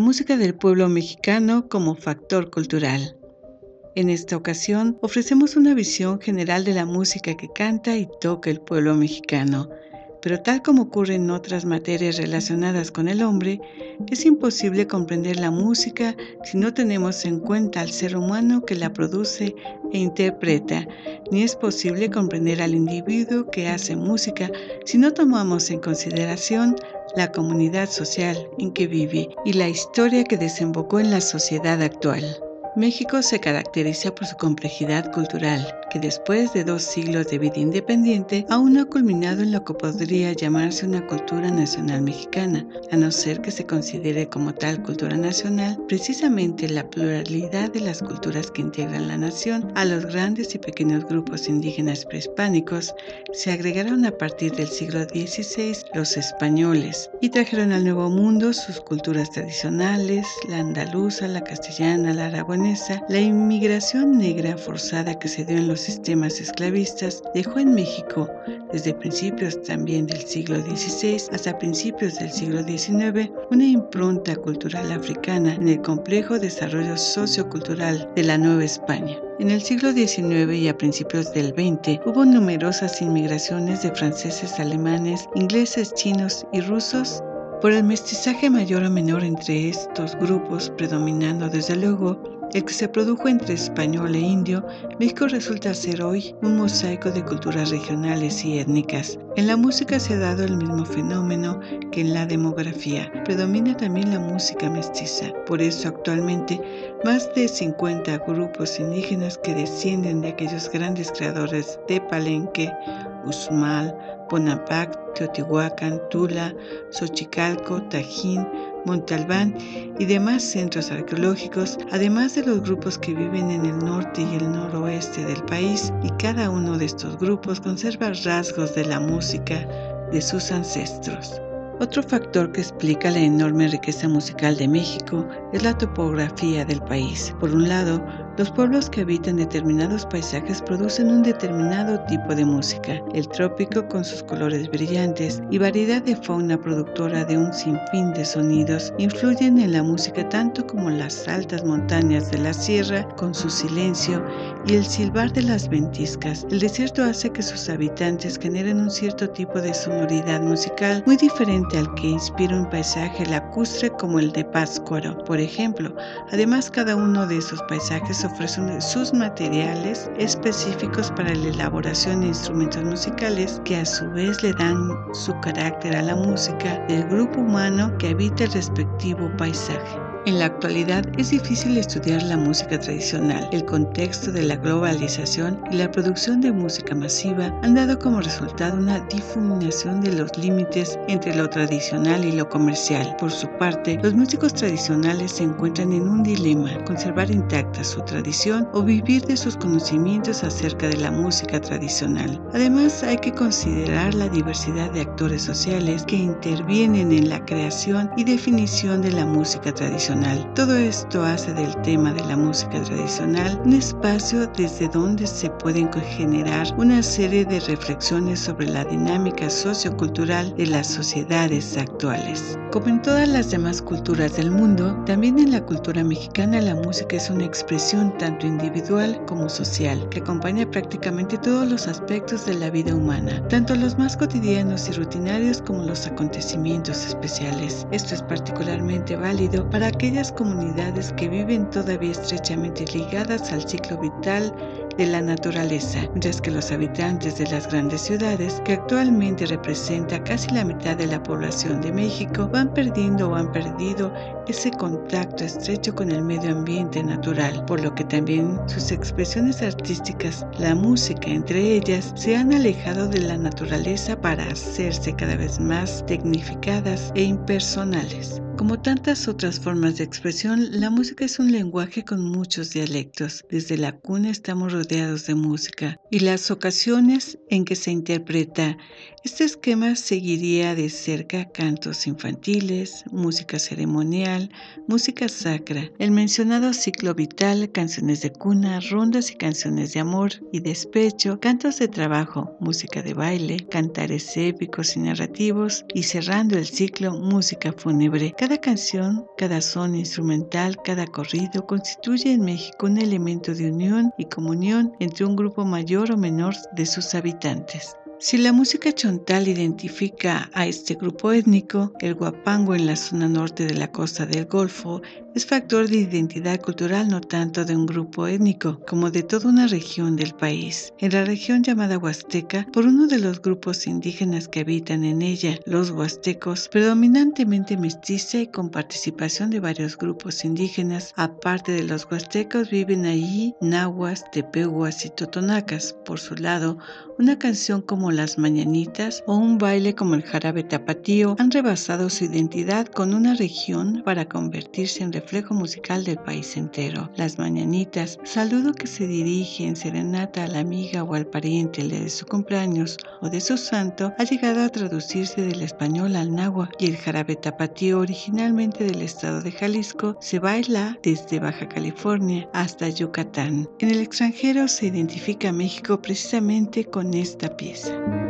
Música del pueblo mexicano como factor cultural. En esta ocasión ofrecemos una visión general de la música que canta y toca el pueblo mexicano, pero tal como ocurre en otras materias relacionadas con el hombre, es imposible comprender la música si no tenemos en cuenta al ser humano que la produce e interpreta, ni es posible comprender al individuo que hace música si no tomamos en consideración la comunidad social en que vive y la historia que desembocó en la sociedad actual. México se caracteriza por su complejidad cultural, que después de dos siglos de vida independiente aún no ha culminado en lo que podría llamarse una cultura nacional mexicana, a no ser que se considere como tal cultura nacional precisamente la pluralidad de las culturas que integran la nación. A los grandes y pequeños grupos indígenas prehispánicos se agregaron a partir del siglo XVI los españoles y trajeron al Nuevo Mundo sus culturas tradicionales, la andaluza, la castellana, la aragonesa, la inmigración negra forzada que se dio en los sistemas esclavistas, dejó en México, desde principios también del siglo XVI hasta principios del siglo XIX, una impronta cultural africana en el complejo desarrollo sociocultural de la Nueva España. En el siglo XIX y a principios del XX hubo numerosas inmigraciones de franceses, alemanes, ingleses, chinos y rusos por el mestizaje mayor o menor entre estos grupos, predominando desde luego el que se produjo entre español e indio, México resulta ser hoy un mosaico de culturas regionales y étnicas. En la música se ha dado el mismo fenómeno que en la demografía. Predomina también la música mestiza. Por eso actualmente más de 50 grupos indígenas que descienden de aquellos grandes creadores de Palenque, Usmal, Ponapac, Teotihuacán, Tula, Xochicalco, Tajín, Montalbán y demás centros arqueológicos, además de los grupos que viven en el norte y el noroeste del país, y cada uno de estos grupos conserva rasgos de la música de sus ancestros. Otro factor que explica la enorme riqueza musical de México es la topografía del país. Por un lado, los pueblos que habitan determinados paisajes producen un determinado tipo de música. El trópico con sus colores brillantes y variedad de fauna productora de un sinfín de sonidos influyen en la música tanto como las altas montañas de la sierra con su silencio y el silbar de las ventiscas. El desierto hace que sus habitantes generen un cierto tipo de sonoridad musical muy diferente al que inspira un paisaje lacustre como el de Páscuaro, por ejemplo. Además, cada uno de esos paisajes ofrecen sus materiales específicos para la elaboración de instrumentos musicales que a su vez le dan su carácter a la música del grupo humano que habita el respectivo paisaje. En la actualidad es difícil estudiar la música tradicional. El contexto de la globalización y la producción de música masiva han dado como resultado una difuminación de los límites entre lo tradicional y lo comercial. Por su parte, los músicos tradicionales se encuentran en un dilema, conservar intacta su tradición o vivir de sus conocimientos acerca de la música tradicional. Además, hay que considerar la diversidad de actores sociales que intervienen en la creación y definición de la música tradicional todo esto hace del tema de la música tradicional un espacio desde donde se pueden generar una serie de reflexiones sobre la dinámica sociocultural de las sociedades actuales. Como en todas las demás culturas del mundo, también en la cultura mexicana la música es una expresión tanto individual como social, que acompaña prácticamente todos los aspectos de la vida humana, tanto los más cotidianos y rutinarios como los acontecimientos especiales. Esto es particularmente válido para aquellas comunidades que viven todavía estrechamente ligadas al ciclo vital de la naturaleza, mientras que los habitantes de las grandes ciudades, que actualmente representa casi la mitad de la población de México, van perdiendo o han perdido ese contacto estrecho con el medio ambiente natural, por lo que también sus expresiones artísticas, la música entre ellas, se han alejado de la naturaleza para hacerse cada vez más tecnificadas e impersonales. Como tantas otras formas de expresión, la música es un lenguaje con muchos dialectos. Desde la cuna estamos rodeados de música y las ocasiones en que se interpreta. Este esquema seguiría de cerca cantos infantiles, música ceremonial, música sacra, el mencionado ciclo vital, canciones de cuna, rondas y canciones de amor y despecho, cantos de trabajo, música de baile, cantares épicos y narrativos y cerrando el ciclo, música fúnebre. Canción, cada son instrumental, cada corrido constituye en México un elemento de unión y comunión entre un grupo mayor o menor de sus habitantes. Si la música chontal identifica a este grupo étnico, el guapango en la zona norte de la costa del Golfo es factor de identidad cultural no tanto de un grupo étnico, como de toda una región del país. En la región llamada Huasteca, por uno de los grupos indígenas que habitan en ella, los huastecos, predominantemente mestiza y con participación de varios grupos indígenas, aparte de los huastecos viven allí nahuas, tepehuas y totonacas. Por su lado, una canción como Las Mañanitas o un baile como el jarabe tapatío han rebasado su identidad con una región para convertirse en reflejo musical del país entero. Las mañanitas, saludo que se dirige en serenata a la amiga o al pariente de su cumpleaños o de su santo, ha llegado a traducirse del español al náhuatl y el jarabe tapatío originalmente del estado de Jalisco se baila desde Baja California hasta Yucatán. En el extranjero se identifica México precisamente con esta pieza. La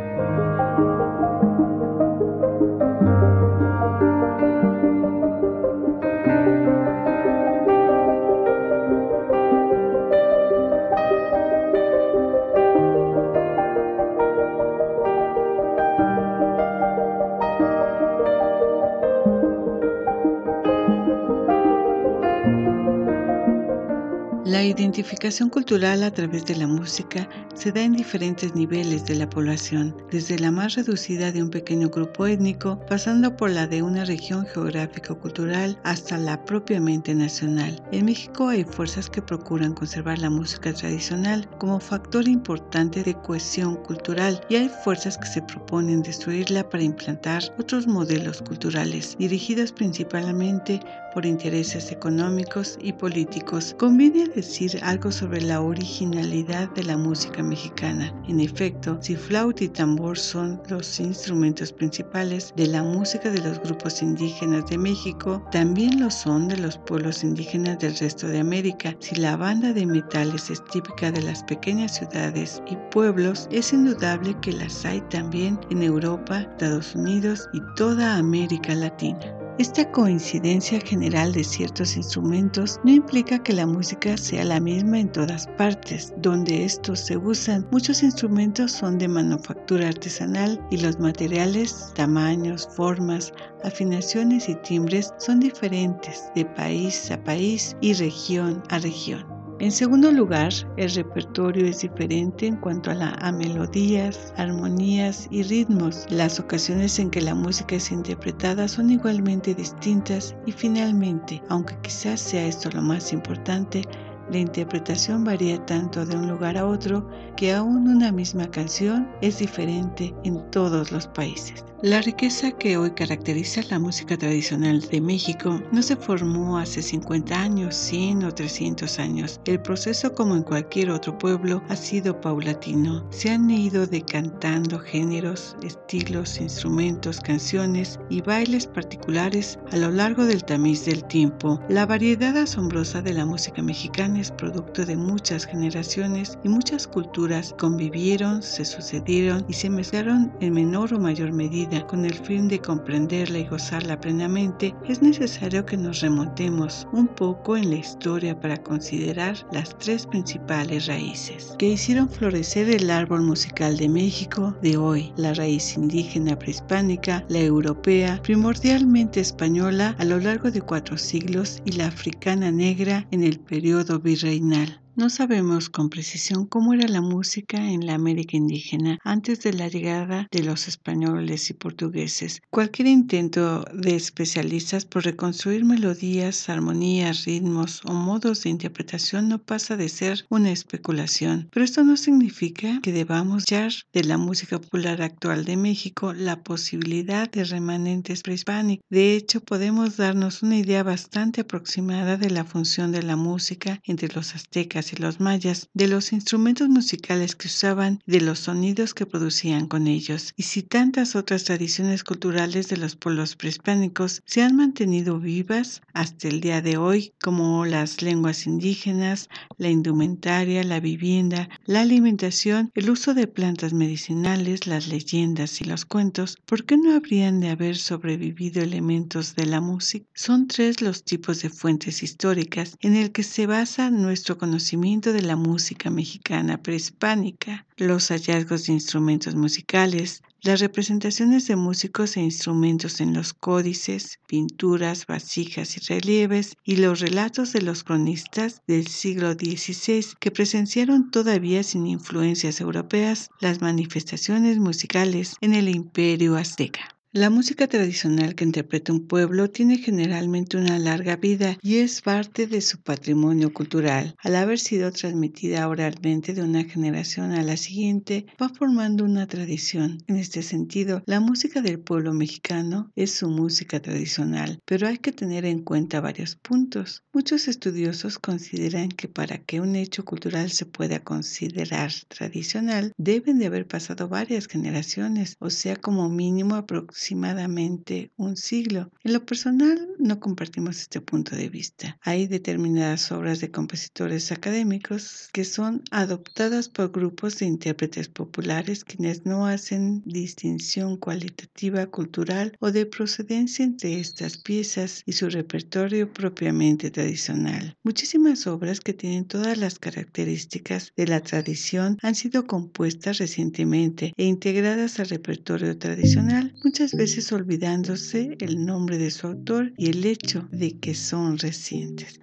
identificación cultural a través de la música se da en diferentes niveles de la población, desde la más reducida de un pequeño grupo étnico, pasando por la de una región geográfico-cultural hasta la propiamente nacional. En México hay fuerzas que procuran conservar la música tradicional como factor importante de cohesión cultural y hay fuerzas que se proponen destruirla para implantar otros modelos culturales, dirigidos principalmente por intereses económicos y políticos. Conviene decir algo sobre la originalidad de la música mexicana. En efecto, si flauta y tambor son los instrumentos principales de la música de los grupos indígenas de México, también lo son de los pueblos indígenas del resto de América. Si la banda de metales es típica de las pequeñas ciudades y pueblos, es indudable que las hay también en Europa, Estados Unidos y toda América Latina. Esta coincidencia general de ciertos instrumentos no implica que la música sea la misma en todas partes. Donde estos se usan, muchos instrumentos son de manufactura artesanal y los materiales, tamaños, formas, afinaciones y timbres son diferentes de país a país y región a región. En segundo lugar, el repertorio es diferente en cuanto a, la, a melodías, armonías y ritmos. Las ocasiones en que la música es interpretada son igualmente distintas y finalmente, aunque quizás sea esto lo más importante, la interpretación varía tanto de un lugar a otro que aún una misma canción es diferente en todos los países. La riqueza que hoy caracteriza la música tradicional de México no se formó hace 50 años, 100 o 300 años. El proceso, como en cualquier otro pueblo, ha sido paulatino. Se han ido decantando géneros, estilos, instrumentos, canciones y bailes particulares a lo largo del tamiz del tiempo. La variedad asombrosa de la música mexicana producto de muchas generaciones y muchas culturas. Convivieron, se sucedieron y se mezclaron en menor o mayor medida. Con el fin de comprenderla y gozarla plenamente, es necesario que nos remontemos un poco en la historia para considerar las tres principales raíces que hicieron florecer el árbol musical de México de hoy, la raíz indígena prehispánica, la europea, primordialmente española a lo largo de cuatro siglos y la africana negra en el periodo virreinal. No sabemos con precisión cómo era la música en la América indígena antes de la llegada de los españoles y portugueses. Cualquier intento de especialistas por reconstruir melodías, armonías, ritmos o modos de interpretación no pasa de ser una especulación. Pero esto no significa que debamos hallar de la música popular actual de México la posibilidad de remanentes prehispánicos. De hecho, podemos darnos una idea bastante aproximada de la función de la música entre los aztecas y los mayas, de los instrumentos musicales que usaban, de los sonidos que producían con ellos, y si tantas otras tradiciones culturales de los pueblos prehispánicos se han mantenido vivas hasta el día de hoy, como las lenguas indígenas, la indumentaria, la vivienda, la alimentación, el uso de plantas medicinales, las leyendas y los cuentos, ¿por qué no habrían de haber sobrevivido elementos de la música? Son tres los tipos de fuentes históricas en el que se basa nuestro conocimiento de la música mexicana prehispánica, los hallazgos de instrumentos musicales, las representaciones de músicos e instrumentos en los códices, pinturas, vasijas y relieves, y los relatos de los cronistas del siglo XVI que presenciaron todavía sin influencias europeas las manifestaciones musicales en el imperio azteca. La música tradicional que interpreta un pueblo tiene generalmente una larga vida y es parte de su patrimonio cultural. Al haber sido transmitida oralmente de una generación a la siguiente, va formando una tradición. En este sentido, la música del pueblo mexicano es su música tradicional, pero hay que tener en cuenta varios puntos. Muchos estudiosos consideran que para que un hecho cultural se pueda considerar tradicional, deben de haber pasado varias generaciones, o sea, como mínimo aproximadamente aproximadamente un siglo. En lo personal no compartimos este punto de vista. Hay determinadas obras de compositores académicos que son adoptadas por grupos de intérpretes populares quienes no hacen distinción cualitativa, cultural o de procedencia entre estas piezas y su repertorio propiamente tradicional. Muchísimas obras que tienen todas las características de la tradición han sido compuestas recientemente e integradas al repertorio tradicional. Muchas veces olvidándose el nombre de su autor y el hecho de que son recientes.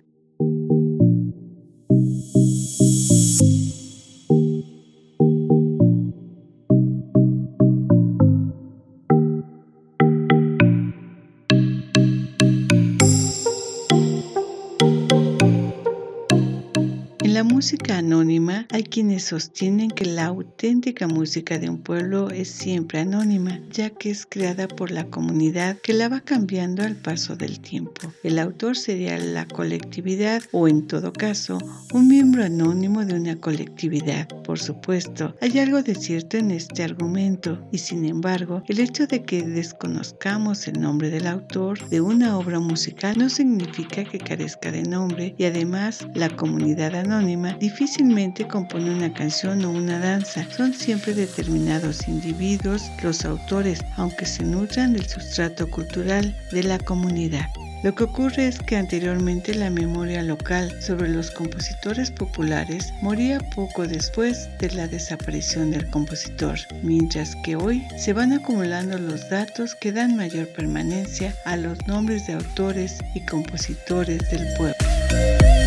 Música anónima hay quienes sostienen que la auténtica música de un pueblo es siempre anónima, ya que es creada por la comunidad que la va cambiando al paso del tiempo. El autor sería la colectividad o en todo caso un miembro anónimo de una colectividad. Por supuesto, hay algo de cierto en este argumento y sin embargo, el hecho de que desconozcamos el nombre del autor de una obra musical no significa que carezca de nombre y además la comunidad anónima difícilmente compone una canción o una danza. Son siempre determinados individuos los autores, aunque se nutran del sustrato cultural de la comunidad. Lo que ocurre es que anteriormente la memoria local sobre los compositores populares moría poco después de la desaparición del compositor, mientras que hoy se van acumulando los datos que dan mayor permanencia a los nombres de autores y compositores del pueblo.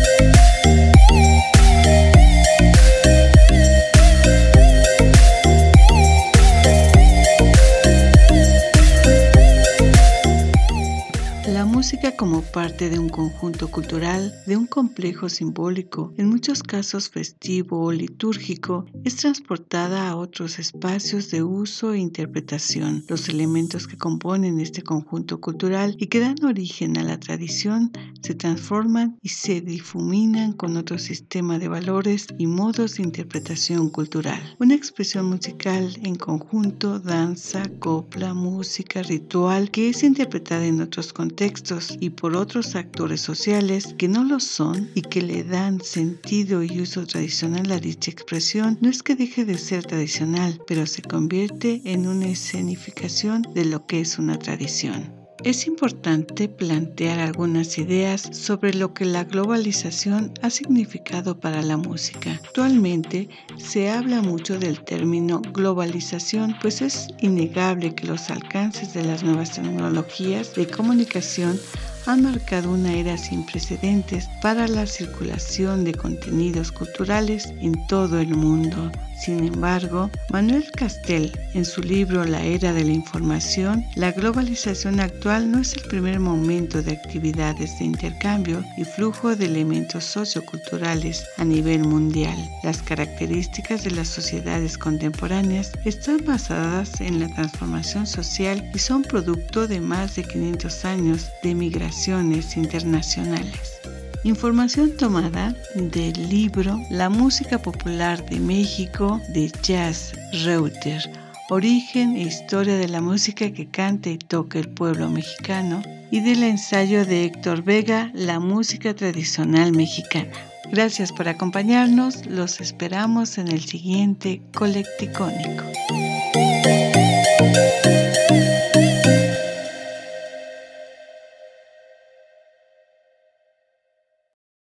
Música como parte de un conjunto cultural, de un complejo simbólico, en muchos casos festivo o litúrgico, es transportada a otros espacios de uso e interpretación. Los elementos que componen este conjunto cultural y que dan origen a la tradición se transforman y se difuminan con otro sistema de valores y modos de interpretación cultural. Una expresión musical en conjunto, danza, copla, música, ritual, que es interpretada en otros contextos y por otros actores sociales que no lo son y que le dan sentido y uso tradicional a dicha expresión, no es que deje de ser tradicional, pero se convierte en una escenificación de lo que es una tradición. Es importante plantear algunas ideas sobre lo que la globalización ha significado para la música. Actualmente se habla mucho del término globalización, pues es innegable que los alcances de las nuevas tecnologías de comunicación han marcado una era sin precedentes para la circulación de contenidos culturales en todo el mundo. Sin embargo, Manuel Castell, en su libro La Era de la Información, la globalización actual no es el primer momento de actividades de intercambio y flujo de elementos socioculturales a nivel mundial. Las características de las sociedades contemporáneas están basadas en la transformación social y son producto de más de 500 años de migraciones internacionales. Información tomada del libro La música popular de México de Jazz Reuter, origen e historia de la música que canta y toca el pueblo mexicano, y del ensayo de Héctor Vega, La música tradicional mexicana. Gracias por acompañarnos, los esperamos en el siguiente Colecticónico.